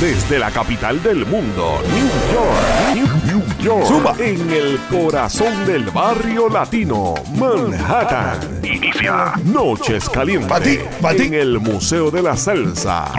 Desde la capital del mundo, New York, New, York, en el corazón del barrio latino, Manhattan. Inicia Noches Calientes. En el Museo de la Salsa.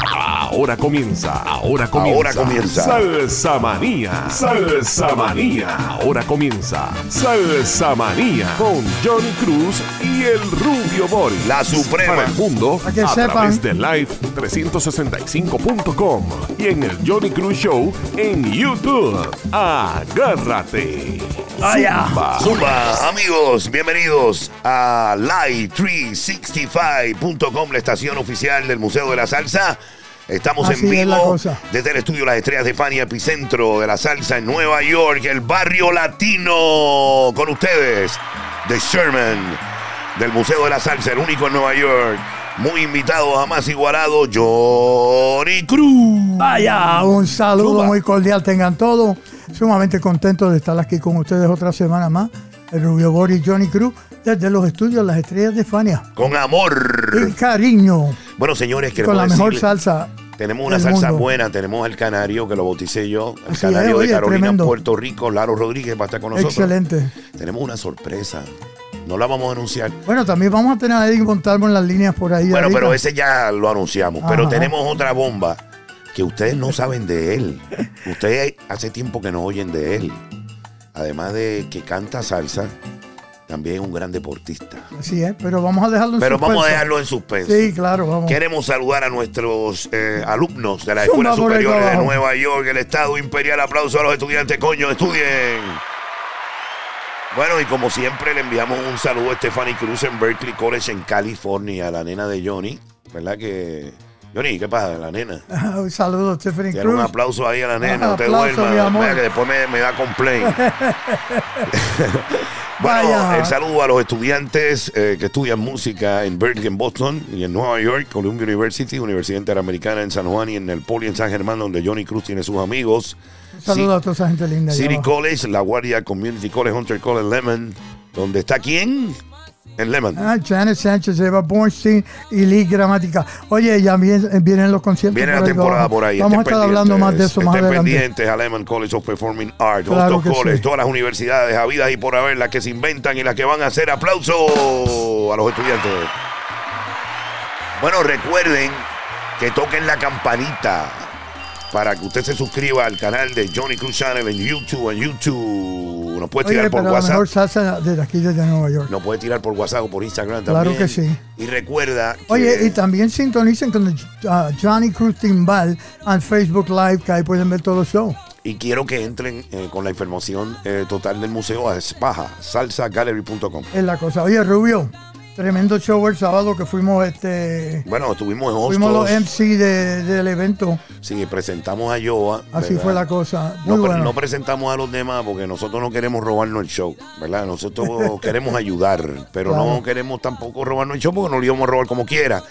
Ahora comienza, ahora comienza. Ahora comienza. Salsa Manía, Salsa Manía. Ahora comienza Salsa Manía con Johnny Cruz y el Rubio Boris. La Suprema. Para el mundo a sepan. través de live365.com y en el Johnny Cruz Show en YouTube. Agárrate. Vaya. Zumba. Zumba, amigos, bienvenidos a live365.com, la estación oficial del Museo de la Salsa. Estamos Así en vivo desde el estudio Las Estrellas de Fania, epicentro de la salsa en Nueva York, el barrio latino. Con ustedes, The Sherman, del Museo de la Salsa, el único en Nueva York. Muy invitado, jamás igualado, Johnny Cruz. Vaya, un saludo muy cordial tengan todos. Sumamente contentos de estar aquí con ustedes otra semana más. El Rubio Boris Johnny Cruz desde los estudios Las Estrellas de Fania. Con amor. Y cariño, Bueno, señores, queremos con la mejor salsa. Tenemos una salsa mundo. buena, tenemos el canario que lo bauticé yo, el Así canario es, de Carolina, tremendo. Puerto Rico, Laro Rodríguez va a estar con nosotros. Excelente. Tenemos una sorpresa, no la vamos a anunciar. Bueno, también vamos a tener a Montalvo en las líneas por ahí. Bueno, ahorita. pero ese ya lo anunciamos, pero tenemos otra bomba que ustedes no saben de él. Ustedes hace tiempo que no oyen de él. Además de que canta salsa, también un gran deportista. Así es, pero vamos a dejarlo en Pero vamos a suspenso. dejarlo en suspenso. Sí, claro, vamos. Queremos saludar a nuestros eh, alumnos de las Zumba escuelas por ahí superiores de. Nueva York, el Estado Imperial. Aplauso a los estudiantes, coño, estudien. Bueno, y como siempre, le enviamos un saludo a Stephanie Cruz en Berkeley College en California, la nena de Johnny. ¿Verdad que. Johnny, ¿qué pasa? La nena. Un saludo, Stephanie Tiene un Cruz. aplauso ahí a la nena, Ah, aplauso, mi amor. Vea que después me, me da complaint. bueno, Vaya. el saludo a los estudiantes eh, que estudian música en Berkeley, en Boston y en Nueva York, Columbia University, Universidad Interamericana en San Juan y en el Poli en San Germán, donde Johnny Cruz tiene sus amigos. Un saludo a toda esa gente linda. City. College, La Guardia Community College, Hunter College, Lemon, donde está quién? En Lemon. Ah, Janet Sánchez, Eva Bornstein y Lee Gramática. Oye, ya vien- vienen los conciertos. Viene la ahí temporada por ahí. Vamos a estar hablando más de eso más adelante. pendientes a Lemon College of Performing Arts, Claro College, sí. todas las universidades habidas y por haber, las que se inventan y las que van a hacer aplauso a los estudiantes. Bueno, recuerden que toquen la campanita para que usted se suscriba al canal de Johnny Cruz Channel en YouTube, en YouTube. Nos puede tirar por pero la WhatsApp. mejor salsa desde aquí, desde Nueva York. Nos puede tirar por WhatsApp o por Instagram Claro también. que sí. Y recuerda que Oye, y también sintonicen con ah, Johnny Cruz Timbal en Facebook Live, que ahí pueden ver todos los shows. Y quiero que entren eh, con la información eh, total del museo a Spaja, salsagallery.com. Es la cosa. Oye, Rubio, tremendo show el sábado que fuimos, este, Bueno, estuvimos en fuimos los. MC de- del evento. Sí, presentamos a Yoa. Así ¿verdad? fue la cosa. Muy No, bueno. no presentamos a los demás porque nosotros no queremos robarnos el show, ¿verdad? Nosotros queremos ayudar, pero no queremos tampoco robarnos el show porque nos lo íbamos a robar como quiera.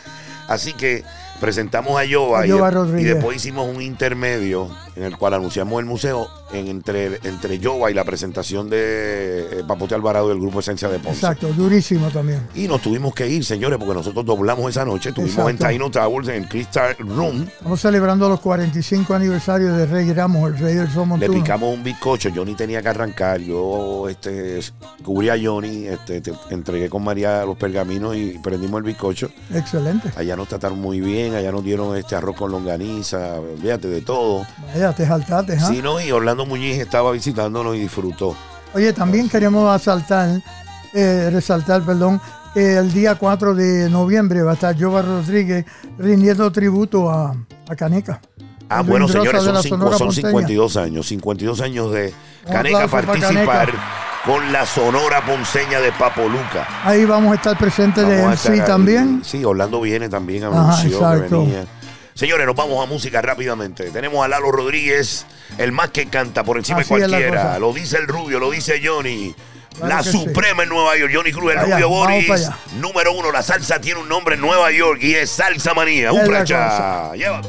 Así que presentamos a Yoa, A y, después hicimos un intermedio en el cual anunciamos el museo en- entre, entre Yoa y la presentación de eh, Papote Alvarado del grupo Esencia de Ponce. Exacto, durísimo también. Y nos tuvimos que ir, señores, porque nosotros doblamos esa noche. Estuvimos en Exacto. Taino Towers, en el Crystal Room. Estamos celebrando los 45 aniversarios de Rey Ramos, el rey del sol Le picamos un bizcocho. Johnny tenía que arrancar. Yo este, cubrí a Johnny, este, te- entregué con María los pergaminos y prendimos el bizcocho. Excelente. Allá nos trataron muy bien, allá nos dieron este arroz con longaniza, fíjate de todo. Vaya, te saltaste, ¿ah? Sí, no, y Orlando Muñiz estaba visitándonos y disfrutó. Oye, también queremos asaltar, eh, resaltar, perdón, que el día 4 de noviembre va a estar Jova Rodríguez rindiendo tributo a, a Caneca. Ah, bueno, señores, de son, la cinco- Sonora son Ponceña. 52 años, 52 años de Caneca participar Caneca. con la Sonora Ponceña de Papo Luca. Ahí vamos a estar presentes de Vamos a MC estar también. Sí, Orlando viene también, Ajá, anunció que exacto. venía. Señores, nos vamos a música rápidamente. Tenemos a Lalo Rodríguez, el más que canta por encima Así de cualquiera. Lo dice el Rubio, lo dice Johnny. Claro la sí. Suprema en Nueva York, Johnny Cruz, el Rubio Boris. Número uno, la salsa tiene un nombre en Nueva York y es Salsa Manía. Un plancha. Llévate.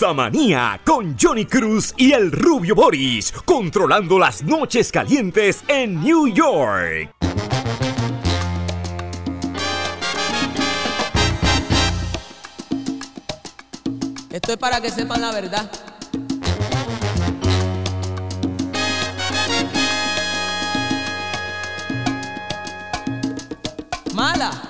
Manía con Johnny Cruz y el rubio Boris, controlando las noches calientes en New York. Esto es para que sepan la verdad. Mala.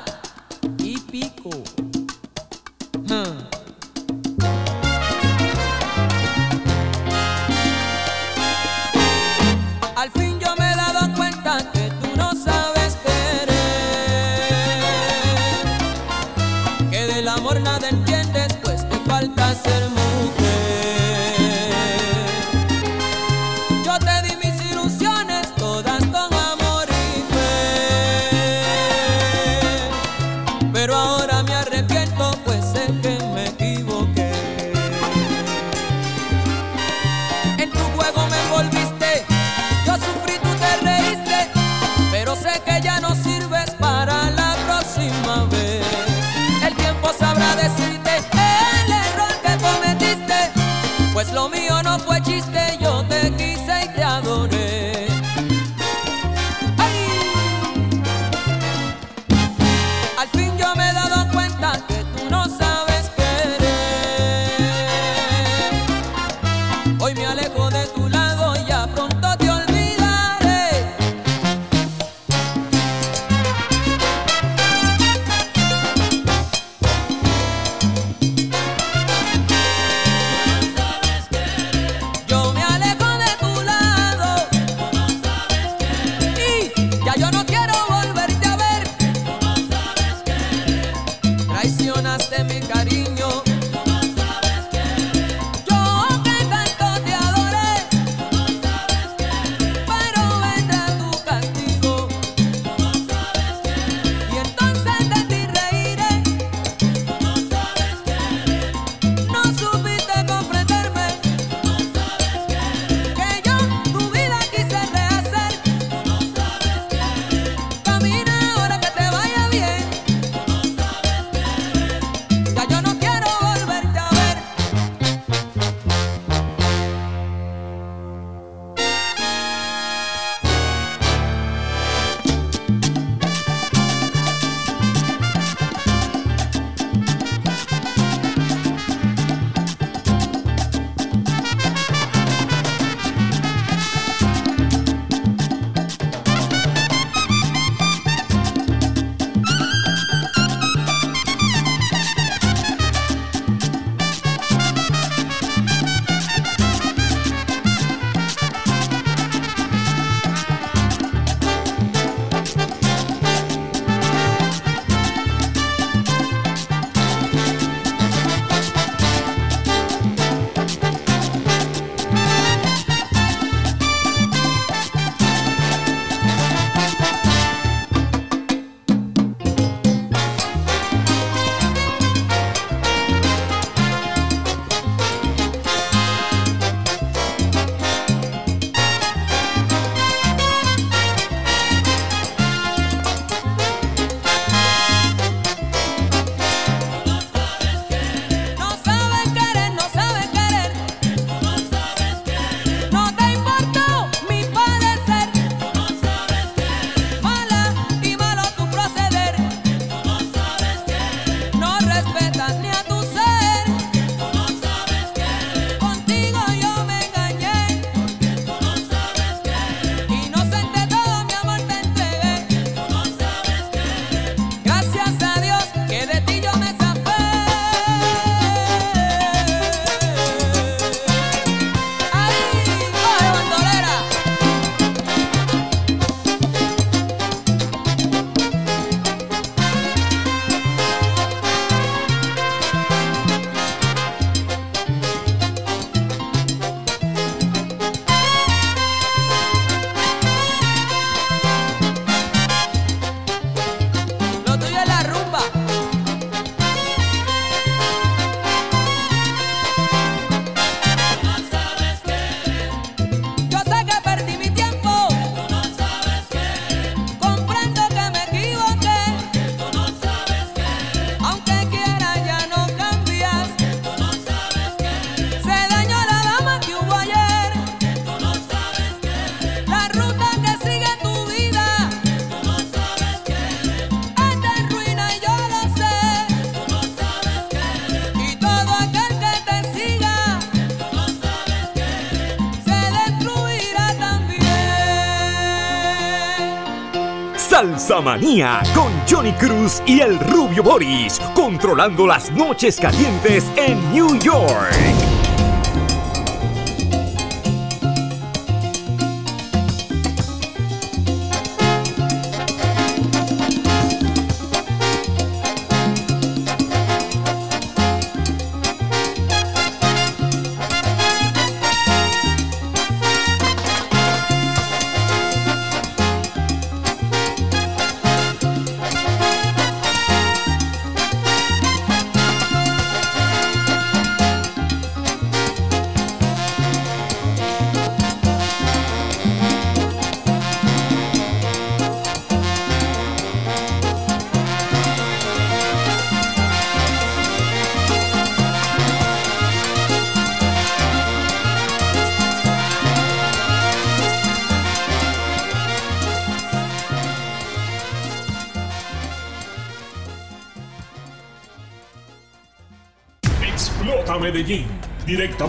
Salsa Manía con Johnny Cruz y el rubio Boris, controlando las noches calientes en New York.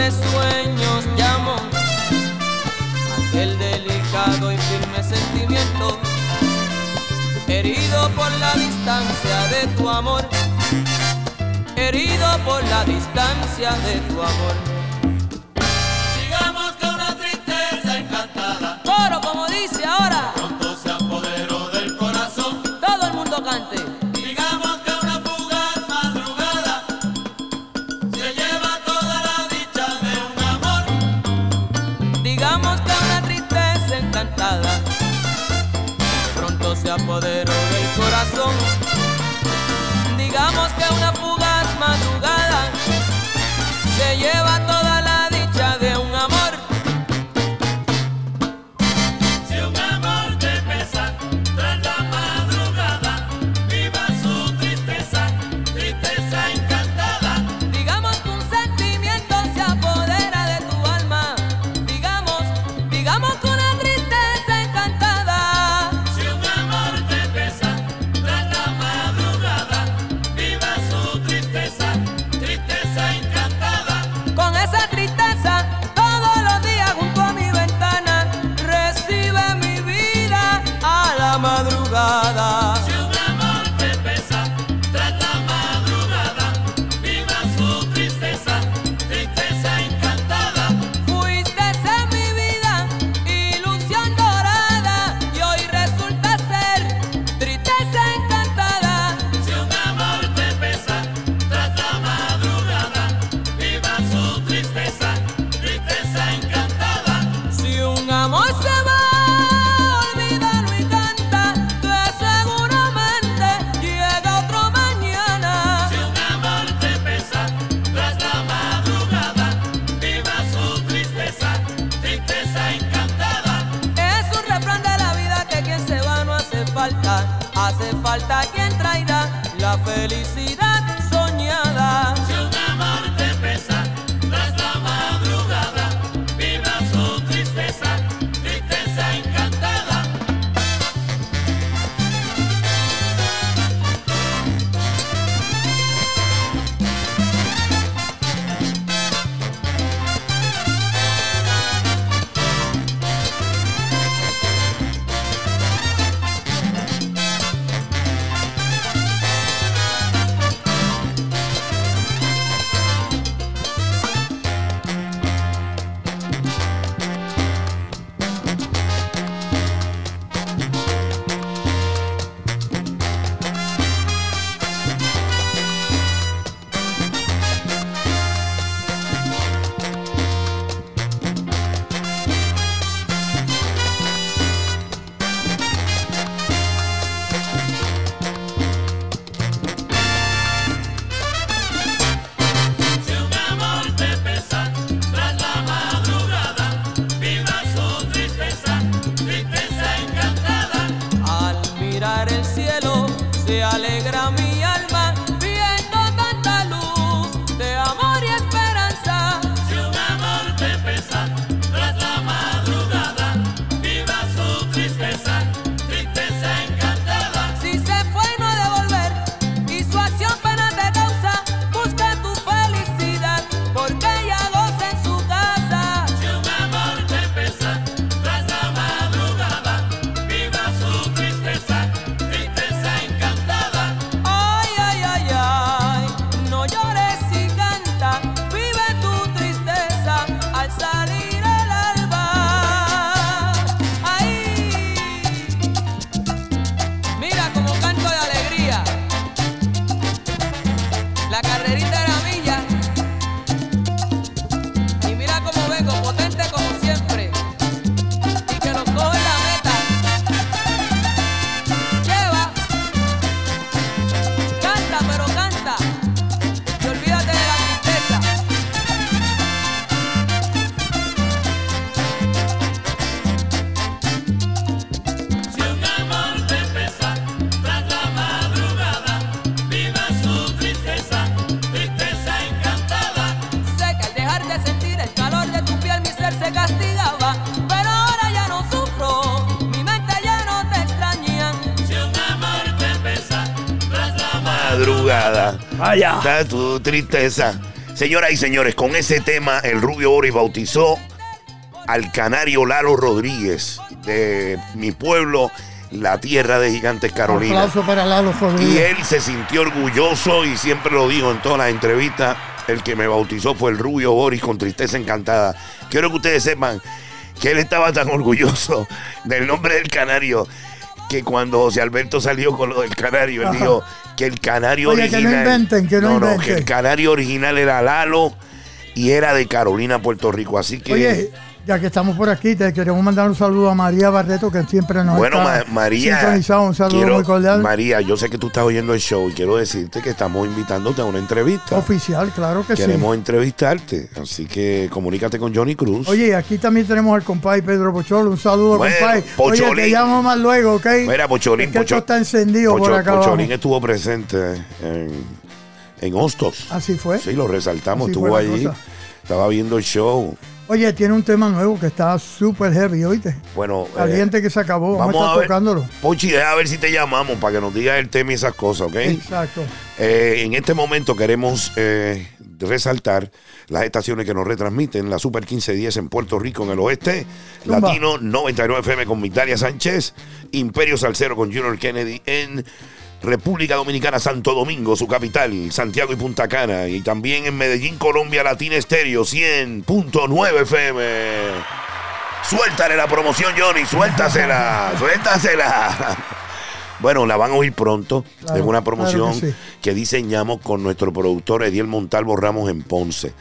suaves sueños llamo aquel delicado y firme sentimiento herido por la distancia de tu amor. Herido por la distancia de tu amor. Digamos que una tristeza encantada. Coro como dice ahora. long. Está tu tristeza. Señoras y señores, con ese tema, el Rubio Boris bautizó al canario Lalo Rodríguez de mi pueblo, la tierra de Gigantes Un Carolina. aplauso para Lalo Y Rodríguez. él se sintió orgulloso y siempre lo dijo en todas las entrevistas. El que me bautizó fue el Rubio Boris con tristeza encantada. Quiero que ustedes sepan que él estaba tan orgulloso del nombre del canario que cuando José Alberto salió con lo del canario, él dijo que el canario Oye, que no original. inventen, que no no, que inventen. el canario original era Lalo y era de Carolina, Puerto Rico. Así que. Oye, ya que estamos por aquí, te queremos mandar un saludo a María Barreto, que siempre nos Bueno, está Ma- María, sintonizado. Un saludo quiero- muy cordial. María, yo sé que tú estás oyendo el show y quiero decirte que estamos invitándote a una entrevista. Oficial, claro que Queremos sí. entrevistarte, así que comunícate con Johnny Cruz. Oye, aquí también tenemos al compay Pedro Pocholo. Un saludo, Bueno, compay. Oye, Pocholín. te llamo más luego, ¿ok? Mira, Pocholín, Es que esto está encendido por acá abajo. Pocholín estuvo presente en, en Hostos. Así fue. Sí, lo resaltamos, Así estuvo allí. cosa. Estaba viendo el show. Oye, tiene un tema nuevo que está súper heavy, oíste. Bueno, eh, Caliente que se acabó. Vamos, vamos a a estar ver. tocándolo. Pochi, deja ver si te llamamos para que nos digas el tema y esas cosas, ¿ok? Exacto. Eh, en este momento queremos eh, resaltar las estaciones que nos retransmiten, la Super 1510 en Puerto Rico, en el oeste. Latino 99 FM con Migdalia Sánchez, Imperio Salcero con Junior Kennedy en República Dominicana, Santo Domingo, su capital, Santiago y Punta Cana, y también en Medellín, Colombia, Latina Estéreo 100.9 FM. Suéltale la promoción, Johnny, suéltasela, suéltasela. Bueno, la van a oír pronto. Claro, es una claro promoción que sí. que diseñamos con nuestro productor Ediel Montalvo Ramos en Ponce.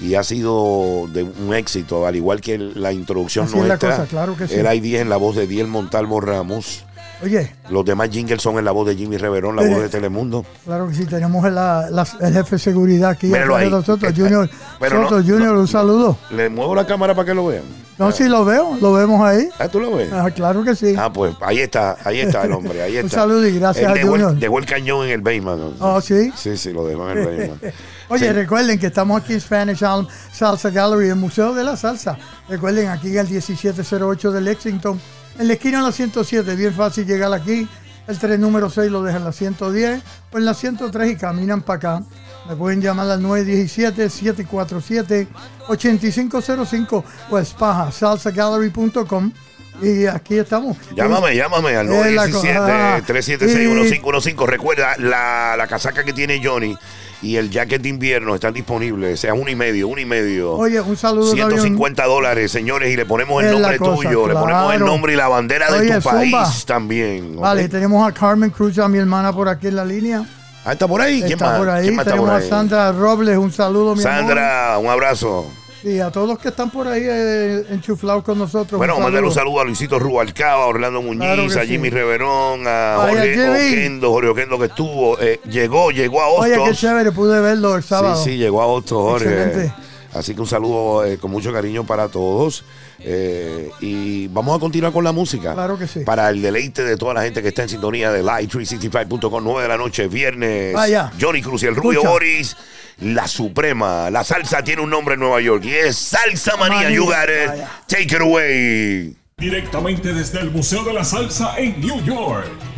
Y ha sido de un éxito, al igual que la introducción Así es la nuestra. cosa, claro que sí. Era I-10 en la voz de Ediel Montalvo Ramos. Oye, Los demás jingles son en la voz de Jimmy Reverón, la voz de Telemundo. claro que sí, tenemos el, la- la- el jefe de seguridad aquí ahí. nosotros, Junior. pero no- Soto Junior, no- un saludo. Le muevo la cámara para que lo vean. No, sí lo veo, lo vemos ahí. Ah, ¿tú lo ves? Ah, claro que sí. Ah, pues ahí está, ahí está el hombre, ahí Un está. saludo y gracias Él a dejó el- Junior. dejó el cañón en el Bayman. Oh, sí. Sí, sí, lo dejó en el Bayman. Oye, Sí. recuerden que estamos aquí en Spanish Alm Salsa Gallery, el Museo de la Salsa. Recuerden, aquí en el 1708 de Lexington, en la esquina de la 107, bien fácil llegar aquí. El tren número 6 lo dejan en la 110 o en la 103 y caminan para acá. Me pueden llamar al 917-747-8505 o espaja, salsagallery.com. Y aquí estamos. Llámame, llámame al Es la cosa. 917-376-1515. Recuerda, la, la casaca que tiene Johnny y el jacket de invierno están disponibles. Sea uno y medio, uno y medio. Oye, un saludo también. 150 dólares, señores, y le ponemos el nombre cosa, tuyo, le ponemos el nombre y la bandera de tu país también. Vale, tenemos a Carmen Cruz, a mi hermana por aquí en la línea. Ah, está por ahí. ¿Quién Está más? por ahí. ¿Quién más Tenemos por a? Sandra Robles, un saludo, mi amor. Sandra, un abrazo. Y a todos los que están por ahí eh, enchuflados con nosotros. Bueno, un mandar un saludo. a Luisito Rubalcaba, a Orlando Muñiz, Claro a sí. Jimmy Reverón, a Jorge. Oquendo, Jorge Oquendo que estuvo, eh, llegó, llegó a Oye, qué Hostos. chévere, pude verlo el sábado. Sí, sí, llegó a Hostos, Jorge. Excelente. Así que un saludo eh, con mucho cariño para todos. Eh, y vamos a continuar con la música. Claro que sí. Para el deleite de toda la gente que está en sintonía de Live365.com, 9 de la noche, viernes. Vaya. Johnny Cruz y el Rubio Escucha. Boris. La Suprema. La salsa tiene un nombre en Nueva York y es Salsa Manía. Manía. You got it. Vaya. Take it away. Directamente desde el Museo de la Salsa en New York,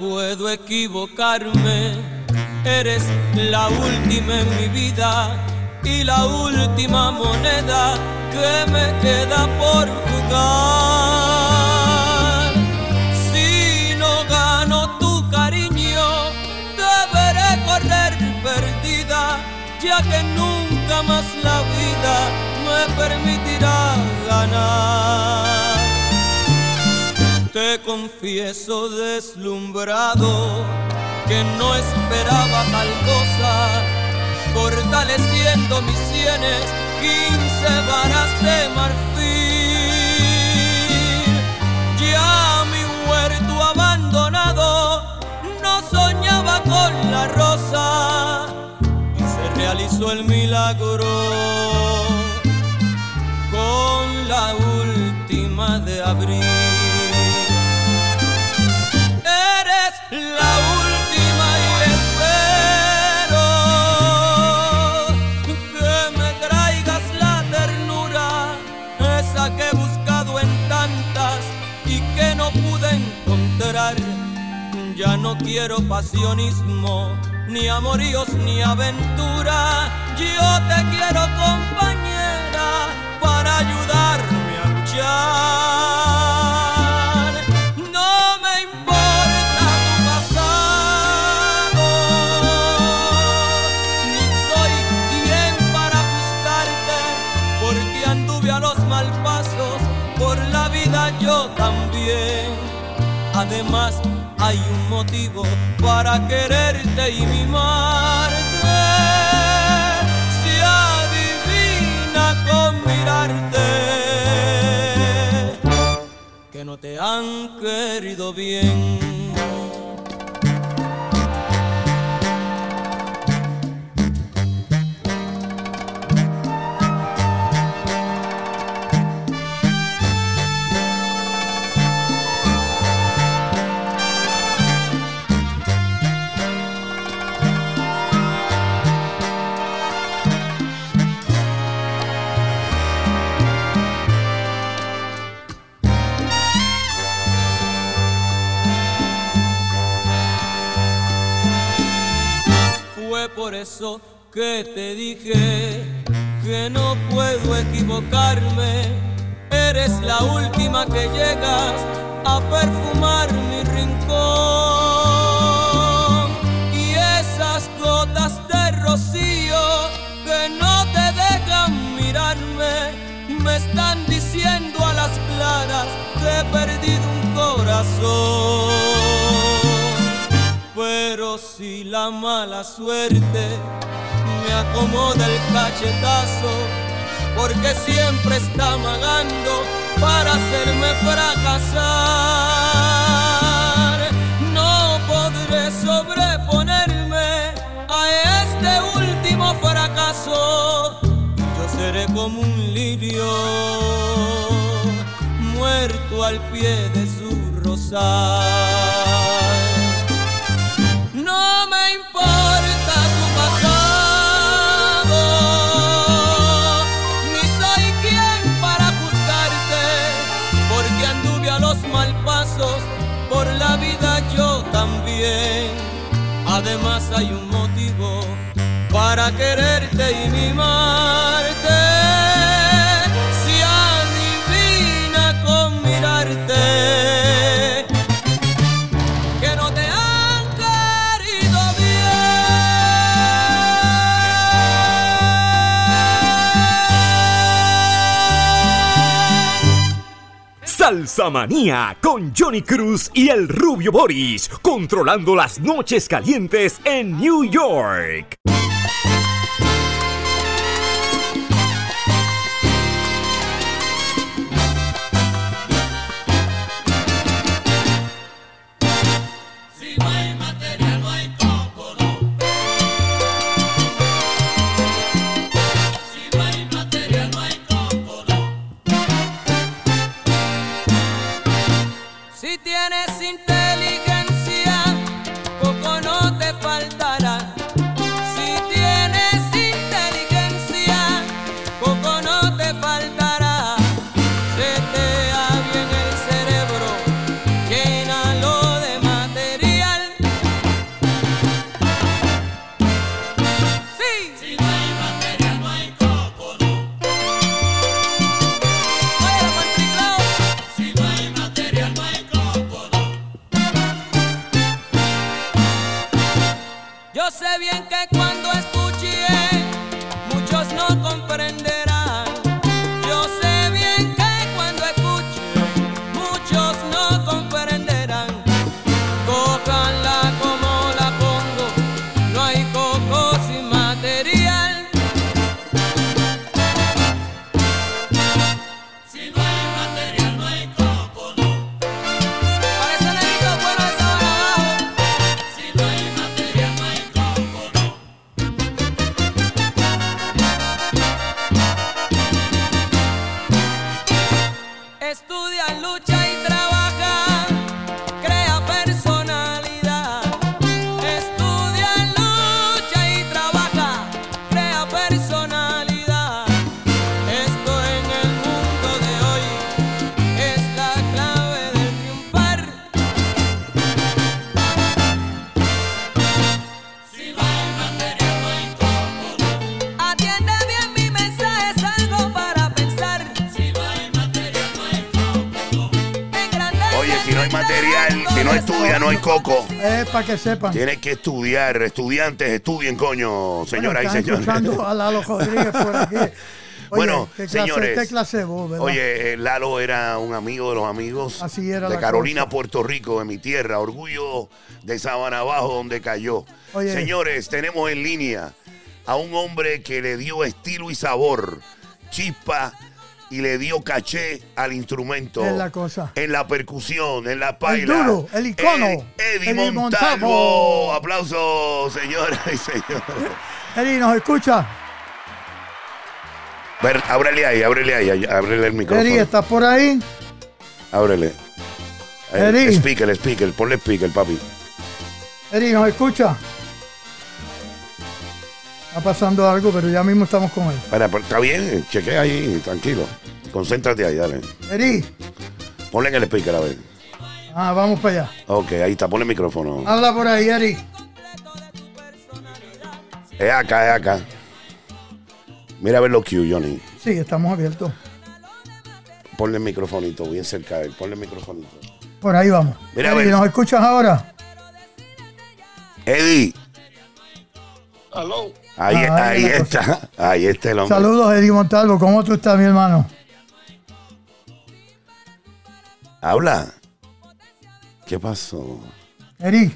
Puedo equivocarme, eres la última en mi vida y la última moneda que me queda por jugar. Si no gano tu cariño, deberé correr perdida, ya que nunca más la vida me permitirá ganar. Te confieso deslumbrado que no esperaba tal cosa, fortaleciendo mis sienes quince varas de marfil. Ya mi huerto abandonado no soñaba con la rosa y se realizó el milagro con la última de abril. Quiero pasionismo, ni amoríos, ni aventura. Yo te quiero compañera para ayudarme a luchar. No me importa tu pasado, ni soy quien para juzgarte, porque anduve a los malpasos por la vida yo también. Además, hay un motivo para quererte y mimarte. Se adivina con mirarte que no te han querido bien. Eso que te dije que no puedo equivocarme. Eres la última que llegas a perfumar mi rincón. Y esas gotas de rocío que no te dejan mirarme, me están diciendo a las claras que he perdido un corazón. Pero si la mala suerte me acomoda el cachetazo, porque siempre está amagando para hacerme fracasar. No podré sobreponerme a este último fracaso. Yo seré como un lirio muerto al pie de su rosal. Hay un motivo para quererte y mimarte. Salsa Manía con Johnny Cruz y el Rubio Boris, controlando las noches calientes en New York. Para que sepan. Tienes que estudiar, estudiantes, estudien, coño, señoras Bueno, y señores. escuchando a Lalo Rodríguez por aquí. Oye, Bueno, ¿qué clase, señores. ¿Qué clase? Oye, eh, Lalo era un amigo de los amigos Así era de Carolina, cosa. Puerto Rico, de mi tierra, orgullo de Sabana Abajo, donde cayó. Oye. Señores, tenemos en línea a un hombre que le dio estilo y sabor, chispa y le dio caché al instrumento. Es la cosa. En la percusión, en la paila. duro, el icono, Eddie, Eddie Eddie Montalvo. Montalvo. Aplausos, señoras y señores. Eri, ¿nos escucha? Ver, ábrele ahí, ábrele ahí, ábrele el micrófono. Eri, ¿estás por ahí? Ábrele. Ahí, Eri. Speaker, speaker, ponle speaker, papi. Eri, ¿nos escucha? Está pasando algo, pero ya mismo estamos con él. Espera, pero está bien, chequea ahí, tranquilo. Concéntrate ahí, dale. Eri, Ponle en el speaker, a ver. ah, vamos para allá. Ok, ahí está, ponle el micrófono. Habla por ahí, Eri. Es acá, es acá. Mira a ver los Q, Johnny. Sí, estamos abiertos. Ponle el microfonito, bien cerca de él. Ponle el microfonito. Por ahí vamos. Mira, a Eddie, ver. ¿nos escuchas ahora? Eddie, Aló. Ahí, Ah, ahí ahí está. Ahí está el hombre. Saludos, Eddie Montalvo. ¿Cómo tú estás, mi hermano? Habla. ¿Qué pasó? Eddie,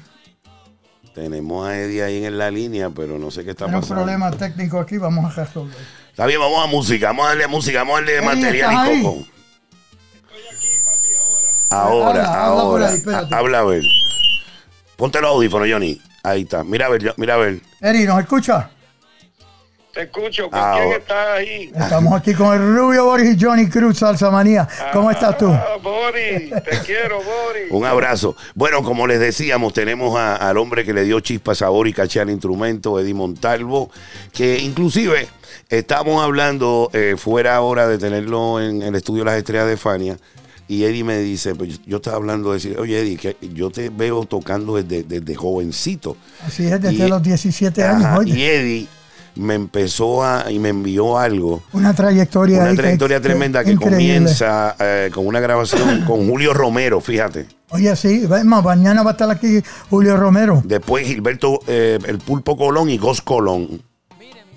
Tenemos a Eddie ahí en la línea, pero no sé qué está hay un pasando. problema técnico aquí. Vamos a resolver. Está bien, vamos a música, vamos a darle música, vamos a darle Eddie, material ¿estás y ahí? coco. Ahora, Habla, habla por ahora. ahí, espérate. Ha- habla a ver. Ponte los audífonos, Johnny. Ahí está. Mira a ver, mira a ver. Eddie, ¿nos escuchas? Te escucho. ¿Con Ahora. quién estás ahí? Estamos aquí con el Rubio Boris y Johnny Cruz, Salsa Manía. ¿Cómo estás tú? Ah, Boris, te quiero, Boris. Un abrazo. Bueno, como les decíamos, tenemos a- al hombre que le dio chispa, sabor y caché al instrumento, Eddie Montalvo, que inclusive estamos hablando eh, fuera ahora de tenerlo en el estudio Las Estrellas de Fania. Y Eddie me dice, pues yo estaba hablando de decir, oye Eddie, que yo te veo tocando desde, desde jovencito. Así es, desde Y- los 17 años. Ajá, oye. y Eddie me empezó a, y me envió algo. Una trayectoria. Una trayectoria que- tremenda que comienza eh, con una grabación con Julio Romero, fíjate. Oye, sí, más, mañana va a estar aquí Julio Romero. Después Gilberto, eh, el Pulpo Colón y Gos Colón.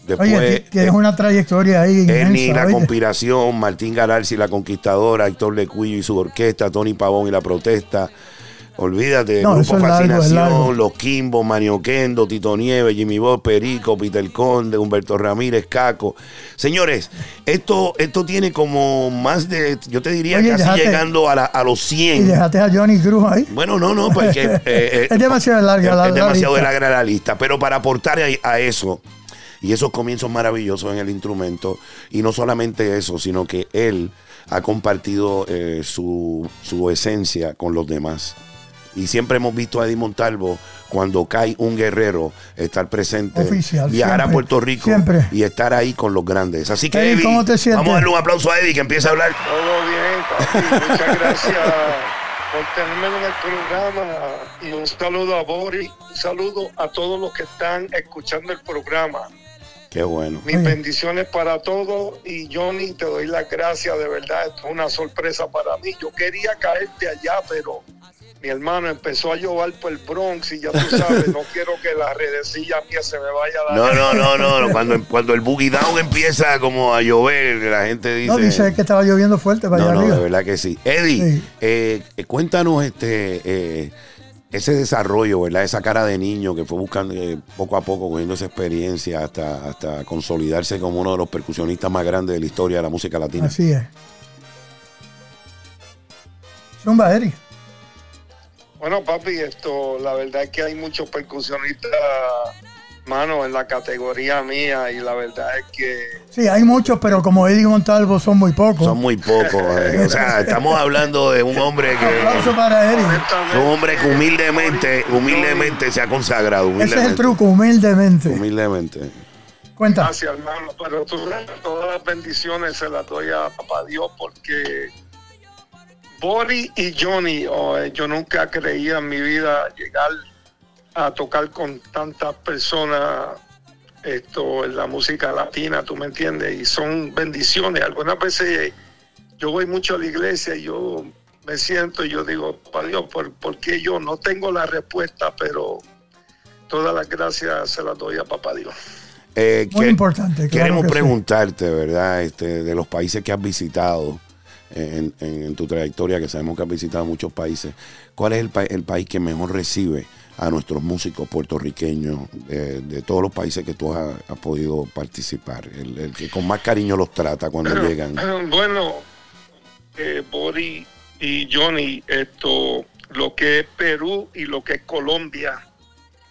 Después Oye, ti- tienes eh, una trayectoria ahí Ernie la oye. Conspiración, Martín Galarzi la Conquistadora, Héctor Lecuillo y su orquesta, Tony Pavón y la Protesta. Olvídate, No, Grupo Fascinación. Los Kimbo, Manio Kendo, Tito Nieves, Jimmy Bob, Perico, Peter Conde, Humberto Ramírez, Caco. Señores, esto, esto tiene como más de, yo te diría, Oye, casi llegando a, la- a los Y 100. dejaste a Johnny Cruz ahí. Bueno, no, no, porque eh, eh, Es demasiado larga la- es la demasiado lista. larga la lista. Pero para aportar a, a eso y esos comienzos maravillosos en el instrumento, y no solamente eso, sino que él ha compartido eh, su, su esencia con los demás. Y siempre hemos visto a Eddie Montalvo cuando cae un guerrero estar presente, Oficial, viajar a Puerto Rico siempre. y estar ahí con los grandes. Así que Eddie, Eddie, ¿cómo te sientes? vamos a darle un aplauso a Eddie que empieza a hablar. Todo bien, papi. Muchas gracias por tenerme en el programa. Y un saludo a Boris. Un saludo a todos los que están escuchando el programa. Qué bueno. Mis Oye. bendiciones para todos. Y Johnny, te doy las gracias. De verdad, esto es una sorpresa para mí. Yo quería caerte allá, pero mi hermano empezó a llover por el Bronx. Y ya tú sabes, no quiero que la redecilla mía se me vaya a No, dar. no, no, no, no. Cuando, cuando el boogie down empieza como a llover, la gente dice. No, dice que estaba lloviendo fuerte para No, allá no, arriba. de verdad que sí. Eddie, Sí. eh, cuéntanos este eh, ese desarrollo, ¿verdad? Esa cara de niño que fue buscando eh, poco a poco, cogiendo esa experiencia hasta, hasta consolidarse como uno de los percusionistas más grandes de la historia de la música latina. Así es. Zumba, Eric. Bueno, papi, esto, la verdad es que hay muchos percusionistas, mano, en la categoría mía y la verdad es que Sí, hay muchos, pero como Eddie Montalvo son muy pocos. Son muy pocos. eh. O sea, estamos hablando de un hombre Aplauso que. para Eric. Un hombre que humildemente, humildemente se ha consagrado. Ese es el truco, humildemente. Humildemente. Cuenta. Gracias, hermano. Pero tú todas las bendiciones se las doy a papá Dios porque Boris y Johnny, oh, eh, yo nunca creía en mi vida llegar a tocar con tantas personas esto en la música latina, tú me entiendes, y son bendiciones. Algunas veces yo voy mucho a la iglesia y yo me siento y yo digo, papá Dios, ¿por, por qué yo no tengo la respuesta? Pero todas las gracias se las doy a papá Dios. Eh, Muy que- importante, claro Queremos que sí. preguntarte, ¿verdad? Este, de los países que has visitado en, en- en tu trayectoria, que sabemos que has visitado muchos países, ¿cuál es el, pa- el país que mejor recibe a nuestros músicos puertorriqueños de, de todos los países que tú has, has podido participar? El, el que con más cariño los trata cuando llegan. Bueno, eh, Bori y Johnny, esto, lo que es Perú y lo que es Colombia,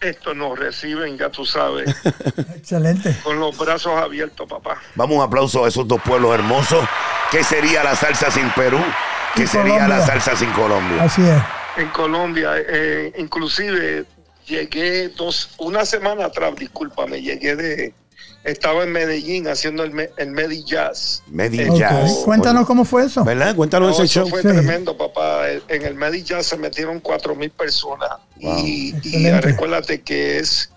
esto nos reciben, ya tú sabes, Excelente. con los brazos abiertos, papá. Vamos un aplauso a esos dos pueblos hermosos. ¿Qué sería la salsa sin Perú? ¿Qué sería la salsa sin Colombia? Así es. En Colombia, eh, inclusive llegué dos, una semana atrás, discúlpame, llegué de, estaba en Medellín haciendo el, me- el Medi Jazz. Medi. Jazz. Cuéntanos cómo fue eso. ¿Verdad? Cuéntanos No, ese eso show. fue Sí. tremendo, papá. En el Medi Jazz se metieron cuatro mil personas. Wow. Y, y recuérdate que es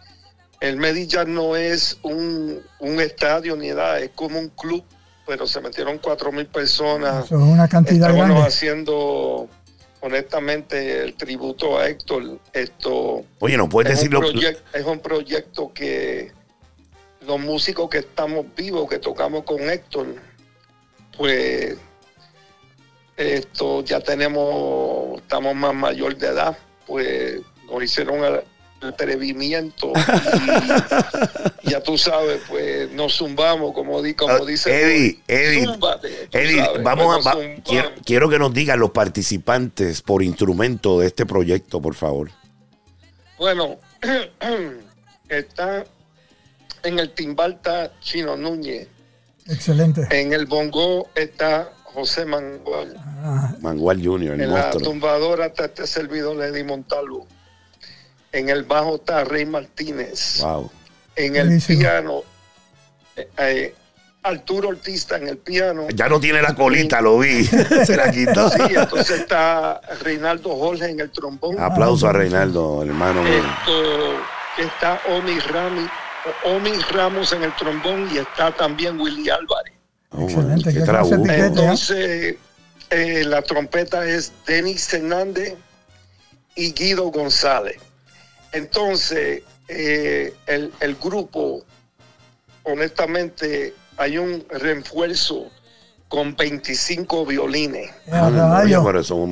el Medillas no es un, un estadio ni nada, es como un club, pero se metieron cuatro mil personas. Eso es una cantidad Estábamos grande. haciendo honestamente el tributo a Héctor. Esto Oye, ¿no puedes es, un decirlo? proyec- es un proyecto que los músicos que estamos vivos, que tocamos con Héctor, pues esto ya tenemos, estamos más mayor de edad, pues nos hicieron el atrevimiento y ya tú sabes, pues nos zumbamos, como, di, como Ah, dice Eddie, Eddie, Zúmbate, Eddie, sabes, vamos pues a. quiero, quiero que nos digan los participantes por instrumento de este proyecto, por favor. Bueno, está en el timbal está Chino Núñez, Excelente. en el bongo está José Mangual, Ah, Mangual Jr., el en la tumbadora está este servidor Eddie Montalvo, en el bajo está Rey Martínez, Wow. en el piano eh, eh, Arturo Ortiz está en el piano. Ya no tiene la colita, lo vi. Se la quitó. Sí, entonces está Reinaldo Jorge en el trombón. Aplauso a Reinaldo, el hermano mío. Esto está Omi Rami, Omi Ramos en el trombón y está también Willy Álvarez. Oh, Excelente, qué piquete. Entonces, eh, la trompeta es Denis Hernández y Guido González. Entonces, eh, el, el grupo, honestamente, hay un refuerzo con 25 violines. eh, Ah, no, pero son un.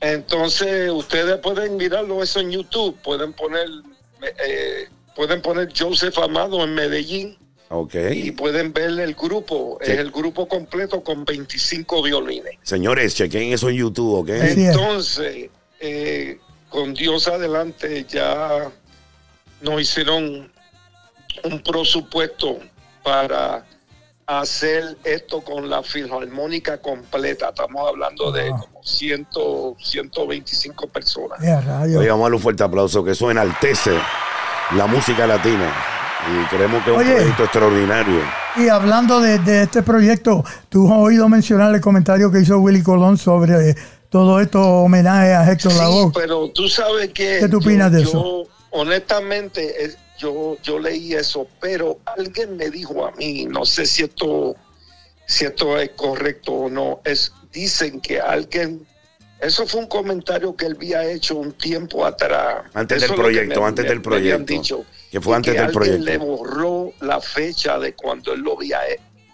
Entonces, ustedes pueden mirarlo eso en YouTube, pueden poner, eh, pueden poner Joseph Amado en Medellín y pueden ver el grupo, Sí. es el grupo completo con 25 violines. Señores, chequen eso en YouTube, ¿ok? Entonces, eh, con Dios adelante, ya nos hicieron un presupuesto para hacer esto con la filarmónica completa. Estamos hablando de Wow. como 100, 125 personas. Eh. Oye, vamos a darle un fuerte aplauso, que eso enaltece la música latina. Y creemos que es un Oye. proyecto extraordinario. Y hablando de, de este proyecto, tú has oído mencionar el comentario que hizo Willy Colón sobre eh, todo esto homenaje a Héctor Sí, Lavoe. pero tú sabes que ¿Qué tú yo- opinas de yo, eso? honestamente, es- yo, yo leí eso, pero alguien me dijo a mí, no sé si esto, si esto es correcto o no, es, dicen que alguien, eso fue un comentario que él había hecho un tiempo atrás. Antes Eso del proyecto, antes del me proyecto. dicho. Que fue antes que del alguien proyecto. le borró la fecha de cuando él lo había,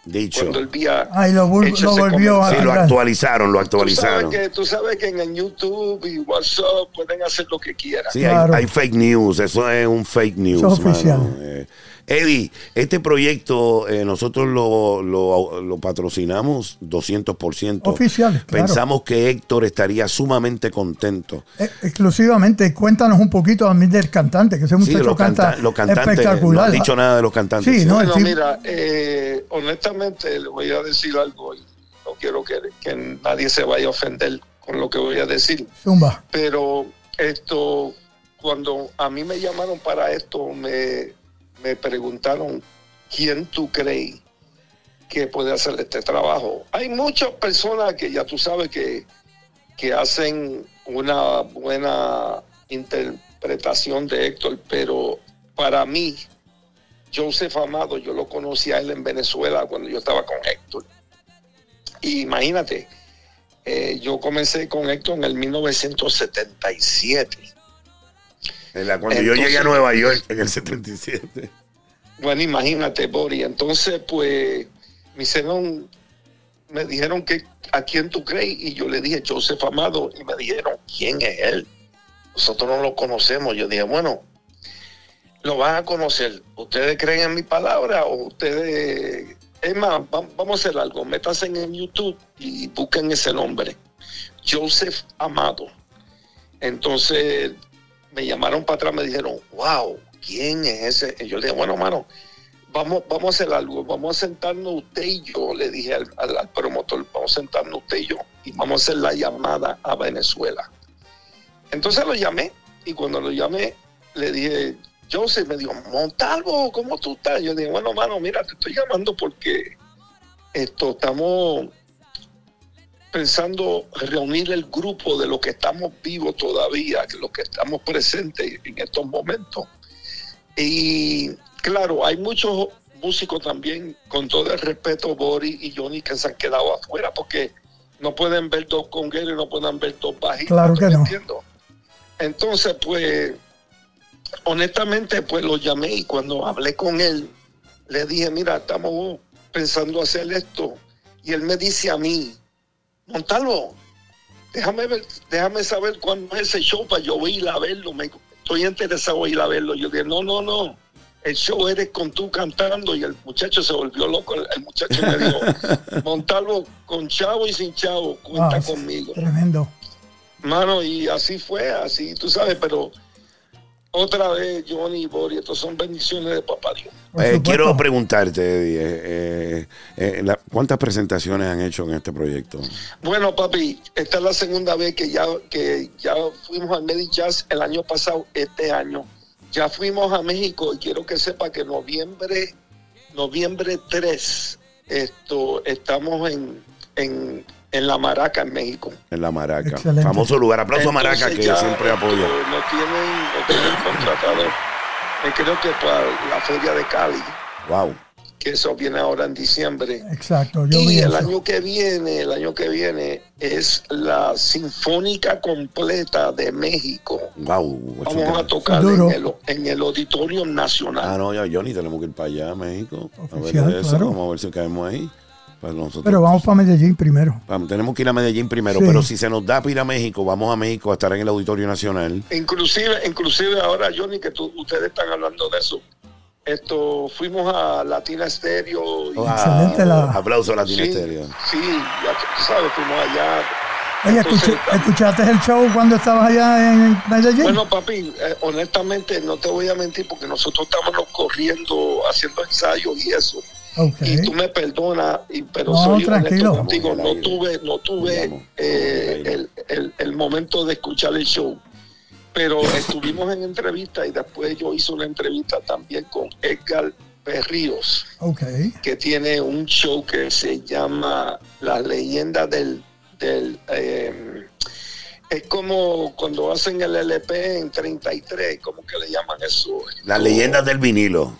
Dicho. cuando él había Ahí lo, vol- lo volvió a Sí, lo actualizaron, lo Tú sabes, actualizaron. que, tú sabes que en el YouTube y WhatsApp pueden hacer lo que quieran. Sí, Claro. hay, hay fake news, eso es un fake news. Eso es mano. oficial. Eh, Eddie, este proyecto eh, nosotros lo, lo- lo patrocinamos 200%. Oficial, claro. Pensamos que Héctor estaría sumamente contento. Eh, exclusivamente, cuéntanos un poquito a mí del cantante, que ese Sí, muchacho los, canta canta- los cantantes, no espectacular. han dicho nada de los cantantes. Sí, no, Bueno, el tipo- mira, eh, honestamente le voy a decir algo y no quiero que, que nadie se vaya a ofender con lo que voy a decir, Zumba. pero esto, cuando a mí me llamaron para esto, me, me preguntaron, ¿quién tú crees que puede hacer este trabajo? Hay muchas personas que ya tú sabes que, que hacen una buena interpretación de Héctor, pero para mí, Joseph Amado, yo lo conocí a él en Venezuela cuando yo estaba con Héctor. Y imagínate, eh, yo comencé con Héctor en el 1977. En la- cuando yo llegué a Nueva York en el 77. Bueno, imagínate, Bori. Entonces, pues, me hicieron, me dijeron que a quién tú crees y yo le dije Joseph Amado y me dijeron quién es él. Nosotros no lo conocemos. Yo dije, bueno, lo van a conocer. ¿Ustedes creen en mi palabra o ustedes... Es más, va- vamos a hacer algo. Métanse en YouTube y busquen ese nombre. Joseph Amado. Entonces me llamaron para atrás, me dijeron, wow, ¿quién es ese? Y yo le dije, bueno, mano, vamos, vamos a hacer algo, vamos a sentarnos usted y yo, le dije al, al- promotor, vamos a sentarnos usted y yo y vamos a hacer la llamada a Venezuela. Entonces lo llamé y cuando lo llamé le dije, Joseph me dijo, Montalvo, ¿cómo tú estás? Yo dije, bueno, mano, mira, te estoy llamando porque esto estamos pensando reunir el grupo de los que estamos vivos todavía, los que estamos presentes en estos momentos. Y claro, hay muchos músicos también, con todo el respeto, Boris y Johnny, que se han quedado afuera porque no pueden ver dos congueros y no pueden ver dos bajitos. Claro que ¿me no. entiendo? Entonces, pues, honestamente, pues lo llamé y cuando hablé con él, le dije, mira, estamos pensando hacer esto. Y él me dice a mí, Montalvo, déjame ver, déjame saber cuándo es ese show para yo ir a verlo. Me, estoy interesado en ir a verlo. Yo dije, no, no, no. El show eres con tú cantando y el muchacho se volvió loco. El, el muchacho me dijo, Montalvo, con chavo y sin chavo, cuenta Ah, conmigo. Tremendo. Mano, y así fue, así, tú sabes, pero otra vez, Johnny y Boris, estos son bendiciones de papá Dios. Eh, quiero preguntarte, Eddie, eh, eh, eh, la- ¿cuántas presentaciones han hecho en este proyecto? Bueno, papi, esta es la segunda vez que ya, que ya fuimos al Medi Jazz el año pasado, este año. Ya fuimos a México y quiero que sepa que noviembre, noviembre 3, esto, estamos en, en, en La Maraca, en México. En la Maraca. Excelente. Famoso lugar. Aplauso a Maraca, que ya, siempre apoya. esto, No tienen, no tienen contratado, creo que para la feria de Cali, Wow. que eso viene ahora en diciembre. Exacto. Yo vi Y el eso. año que viene, el año que viene es la Sinfónica Completa de México. Wow. Vamos a tocar en el, en el Auditorio Ah, Nacional. no, ya, Johnny, tenemos que ir para allá, a México. A ver Oficial, de eso. claro. Vamos a ver si caemos ahí. Pues nosotros- Pero vamos para Medellín primero. Vamos, tenemos que ir a Medellín primero, Sí. pero si se nos da para ir a México, vamos a México a estar en el Auditorio Nacional. Inclusive, inclusive ahora, Johnny, que tú- ustedes están hablando de eso. Esto, fuimos a Latina Stereo. y- Ah, Excelente la- Aplauso a Latina sí, Estéreo. sí, ya tú sabes, fuimos allá. Oye, Entonces, ¿escuchaste el show cuando estabas allá en Medellín? Bueno, papi, eh, honestamente no te voy a mentir porque nosotros estábamos corriendo, haciendo ensayos y eso. Y tú me perdonas, y- pero No, soy tranquilo. honesto contigo, no tuve, no tuve eh, el el, el- momento de escuchar el show. Pero estuvimos en entrevista y después yo hice una entrevista también con Edgar Berríos, Ok. que tiene un show que se llama La leyenda del... del eh, es como cuando hacen el LP en 33, ¿cómo que le llaman eso? Las leyendas del vinilo.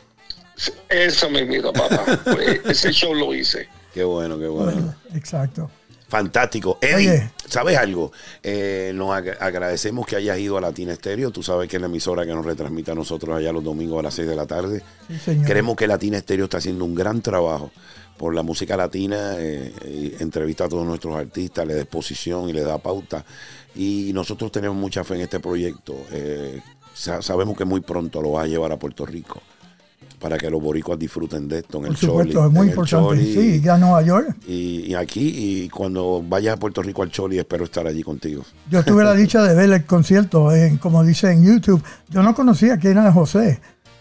Eso me mira, papá. Ese show lo hice. Qué bueno, qué bueno. Exacto. Fantástico. Eddie, Oye. ¿sabes algo? Eh, nos ag- agradecemos que hayas ido a Latina Estéreo. Tú sabes que es la emisora que nos retransmite a nosotros allá los domingos a las 6 de la tarde. Sí, señor. Creemos que Latina Estéreo está haciendo un gran trabajo por la música latina, eh, eh, entrevista a todos nuestros artistas, le da exposición y le da pauta. Y nosotros tenemos mucha fe en este proyecto. Eh, sa- sabemos que muy pronto lo va a llevar a Puerto Rico para que los boricuas disfruten de esto en Por el Choli. supuesto, es muy en importante. Choli. Sí, ya a Nueva York. Y, y aquí, y cuando vayas a Puerto Rico al Choli, espero estar allí contigo. Yo tuve la dicha de ver el concierto, en, como dice en YouTube. Yo no conocía quién era José,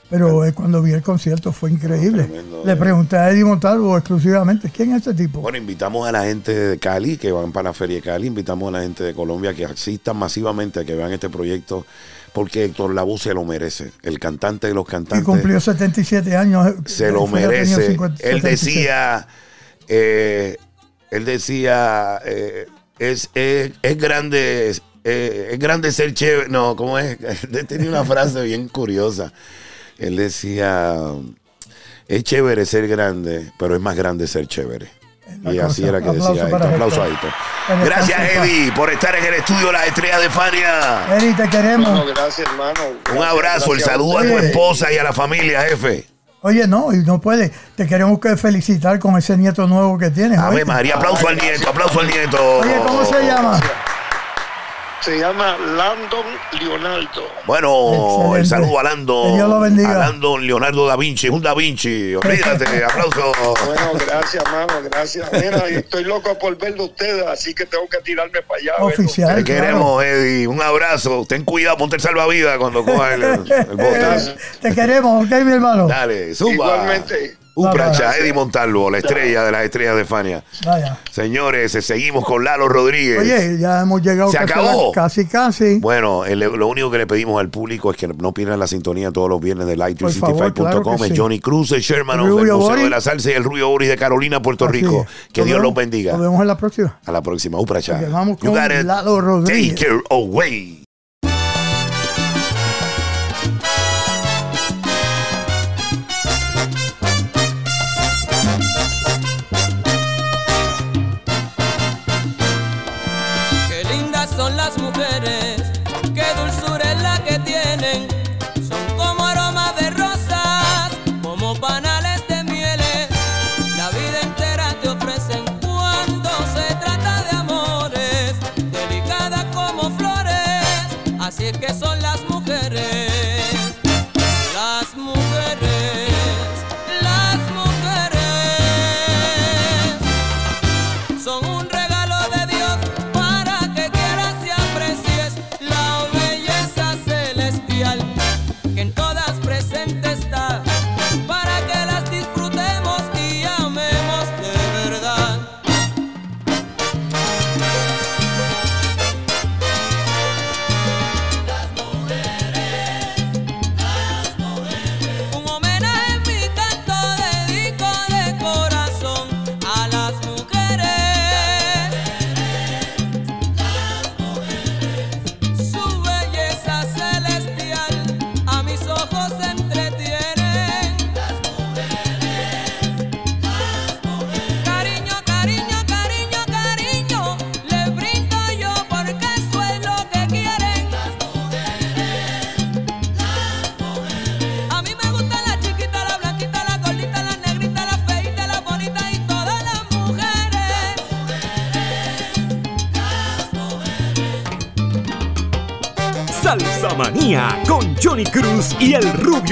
pero eh, cuando vi el concierto fue increíble. Tremendo, Le eh. pregunté a Eddie Montalvo exclusivamente, ¿quién es ese tipo? Bueno, invitamos a la gente de Cali que van para la Feria de Cali, invitamos a la gente de Colombia que asistan masivamente a que vean este proyecto, porque Héctor Lavoe se lo merece. El cantante de los y cantantes cumplió 77 años. eh, se lo merece. 50, él 77. decía, eh, él decía, eh, es, es, es grande, eh, es grande ser chévere. No, ¿cómo es? Él tenía una frase bien curiosa. Él decía, es chévere ser grande, pero es más grande ser chévere. La Y así era que Aplauso decía. Para Aplauso a. En Gracias, Eddie, por estar en el estudio La Estrella de Fania. Eddie, te queremos. Bueno, gracias, hermano. Un abrazo, el saludo a tu esposa y a la familia, jefe. Oye, no, y no puede. Te queremos que felicitar con ese nieto nuevo que tienes. Ave ¿oíste? María, aplauso al nieto, aplauso al nieto. Oye, ¿cómo se llama? Se llama Landon Leonardo. Bueno, Excelente. el saludo a Landon. Que Dios lo bendiga. A Landon Leonardo da Vinci, un da Vinci. Olvídate, aplauso. Bueno, gracias, hermano, gracias. Mira, estoy loco por verlo ustedes, así que tengo que tirarme para allá. a. Oficial. Te claro. queremos, Eddie. Un abrazo. Ten cuidado, ponte el salvavidas cuando cojas el, el bote. Te queremos, ok, mi hermano. Dale, zumba. Igualmente. Un plancha, Eddie Montalvo, la estrella de las estrellas de Fania. Vaya. Señores, eh, seguimos con Lalo Rodríguez. Oye, ya hemos llegado. Se casi acabó. Casi, casi. Bueno, lo único que le pedimos al público es que no pierdan la sintonía todos los viernes de light365.com. Claro. Johnny Cruz, el Sherman, el Museo de la Salsa y el Rubio Boris de Carolina, Puerto Rico. Que Dios los bendiga. Nos vemos en la próxima. A la próxima. Upracha. Vamos con Lalo Rodríguez. Take her away.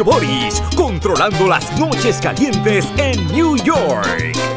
Boris, controlando las noches calientes en New York.